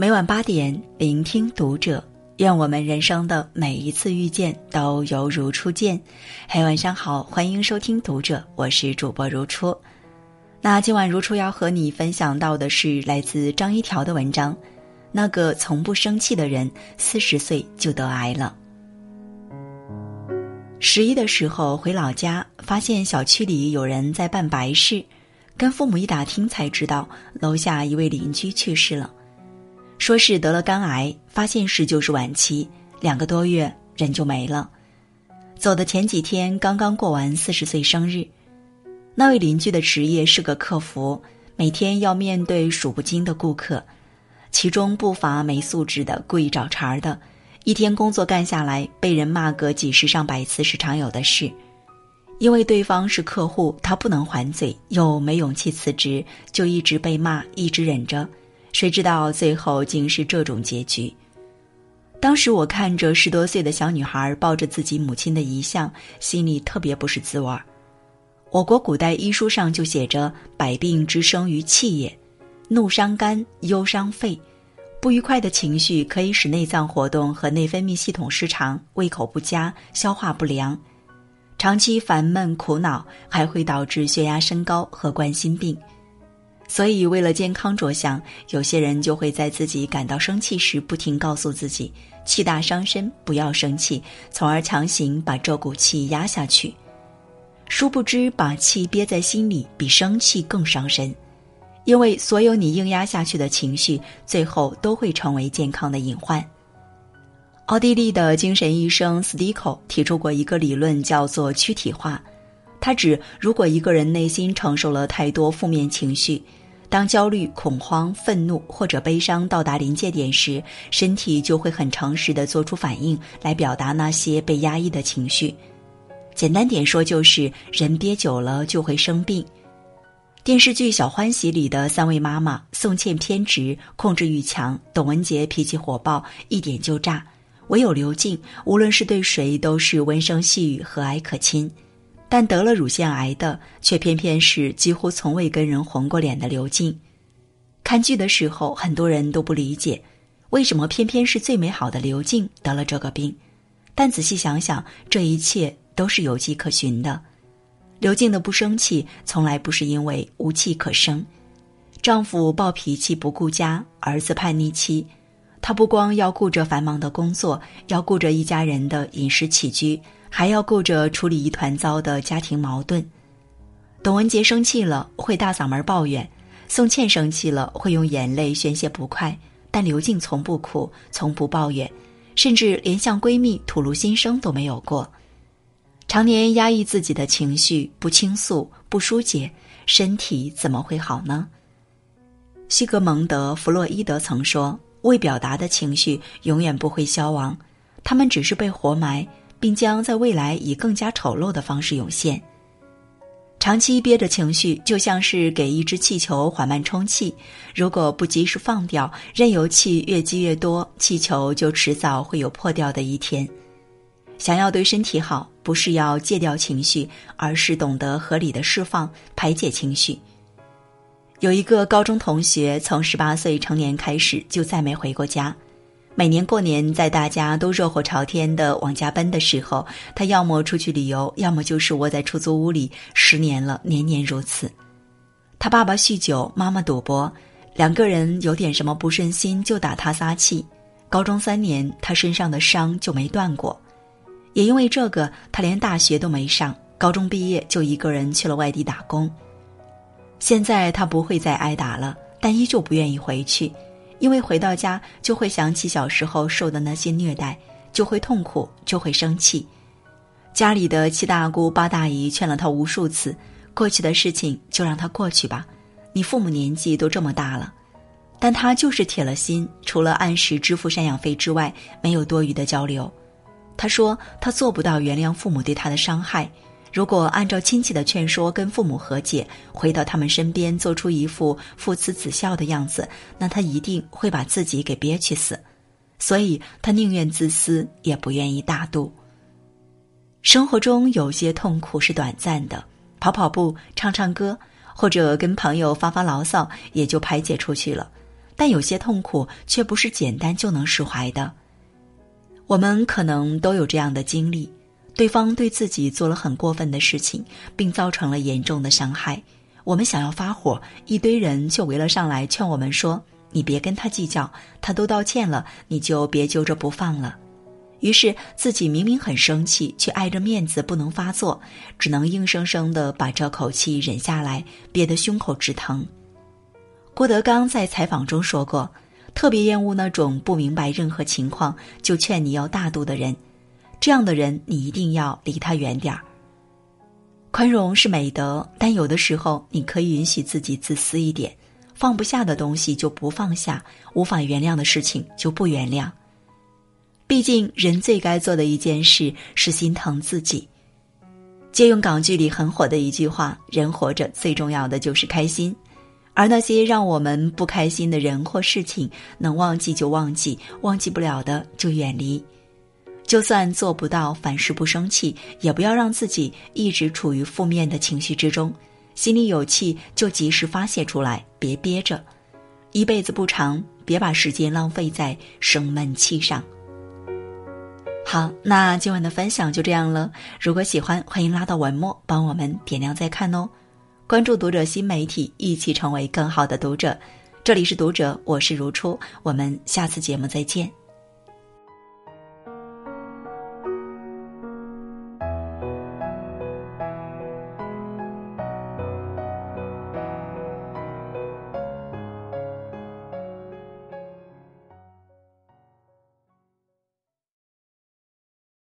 每晚八点，聆听读者。愿我们人生的每一次遇见都犹如初见。嘿，晚上好，欢迎收听读者，我是主播如初。那今晚如初要和你分享到的是来自张一条的文章，《那个从不生气的人，四十岁就得癌了》。十一的时候回老家，发现小区里有人在办白事，跟父母一打听才知道，楼下一位邻居去世了。说是得了肝癌，发现时就是晚期，两个多月人就没了。走的前几天刚刚过完四十岁生日，那位邻居的职业是个客服，每天要面对数不清的顾客，其中不乏没素质的、故意找茬的，一天工作干下来被人骂个几十上百次是常有的事。因为对方是客户，他不能还嘴，又没勇气辞职，就一直被骂，一直忍着。谁知道最后竟是这种结局？当时我看着十多岁的小女孩抱着自己母亲的遗像，心里特别不是滋味儿。我国古代医书上就写着：“百病之生于气也，怒伤肝，忧伤肺。不愉快的情绪可以使内脏活动和内分泌系统失常，胃口不佳，消化不良。长期烦闷苦恼还会导致血压升高和冠心病。”所以，为了健康着想，有些人就会在自己感到生气时，不停告诉自己“气大伤身，不要生气”，从而强行把这股气压下去。殊不知，把气憋在心里比生气更伤身，因为所有你硬压下去的情绪，最后都会成为健康的隐患。奥地利的精神医生斯蒂科提出过一个理论，叫做躯体化。他指，如果一个人内心承受了太多负面情绪，当焦虑、恐慌、愤怒或者悲伤到达临界点时，身体就会很诚实的做出反应来表达那些被压抑的情绪。简单点说，就是人憋久了就会生病。电视剧《小欢喜》里的三位妈妈，宋茜偏执、控制欲强，董文杰脾气火爆，一点就炸；唯有刘静，无论是对谁都是温声细语、和蔼可亲。但得了乳腺癌的，却偏偏是几乎从未跟人红过脸的刘静。看剧的时候，很多人都不理解，为什么偏偏是最美好的刘静得了这个病。但仔细想想，这一切都是有迹可循的。刘静的不生气，从来不是因为无气可生。丈夫暴脾气不顾家，儿子叛逆期，她不光要顾着繁忙的工作，要顾着一家人的饮食起居。还要顾着处理一团糟的家庭矛盾，董文杰生气了会大嗓门抱怨，宋茜生气了会用眼泪宣泄不快，但刘静从不哭，从不抱怨，甚至连向闺蜜吐露心声都没有过。常年压抑自己的情绪，不倾诉，不疏解，身体怎么会好呢？西格蒙德·弗洛伊德曾说：“未表达的情绪永远不会消亡，他们只是被活埋。”并将在未来以更加丑陋的方式涌现。长期憋着情绪，就像是给一只气球缓慢充气，如果不及时放掉，任由气越积越多，气球就迟早会有破掉的一天。想要对身体好，不是要戒掉情绪，而是懂得合理的释放、排解情绪。有一个高中同学，从十八岁成年开始就再没回过家。每年过年，在大家都热火朝天的往家奔的时候，他要么出去旅游，要么就是窝在出租屋里。十年了，年年如此。他爸爸酗酒，妈妈赌博，两个人有点什么不顺心就打他撒气。高中三年，他身上的伤就没断过。也因为这个，他连大学都没上，高中毕业就一个人去了外地打工。现在他不会再挨打了，但依旧不愿意回去。因为回到家就会想起小时候受的那些虐待，就会痛苦，就会生气。家里的七大姑八大姨劝了他无数次，过去的事情就让他过去吧。你父母年纪都这么大了，但他就是铁了心，除了按时支付赡养费之外，没有多余的交流。他说他做不到原谅父母对他的伤害。如果按照亲戚的劝说跟父母和解，回到他们身边，做出一副父慈子孝的样子，那他一定会把自己给憋屈死。所以他宁愿自私，也不愿意大度。生活中有些痛苦是短暂的，跑跑步、唱唱歌，或者跟朋友发发牢骚，也就排解出去了。但有些痛苦却不是简单就能释怀的。我们可能都有这样的经历：对方对自己做了很过分的事情，并造成了严重的伤害。我们想要发火，一堆人却围了上来劝我们说：“你别跟他计较，他都道歉了，你就别揪着不放了。”于是自己明明很生气，却碍着面子不能发作，只能硬生生的把这口气忍下来，憋得胸口直疼。郭德纲在采访中说过，特别厌恶那种不明白任何情况就劝你要大度的人，这样的人你一定要离他远点儿。宽容是美德，但有的时候你可以允许自己自私一点，放不下的东西就不放下，无法原谅的事情就不原谅。毕竟，人最该做的一件事是心疼自己。借用港剧里很火的一句话：“人活着最重要的就是开心，而那些让我们不开心的人或事情，能忘记就忘记，忘记不了的就远离。就算做不到凡事不生气，也不要让自己一直处于负面的情绪之中。心里有气就及时发泄出来，别憋着。一辈子不长，别把时间浪费在生闷气上。”好，那今晚的分享就这样了。如果喜欢，欢迎拉到文末帮我们点亮再看哦。关注读者新媒体，一起成为更好的读者。这里是读者，我是如初，我们下次节目再见。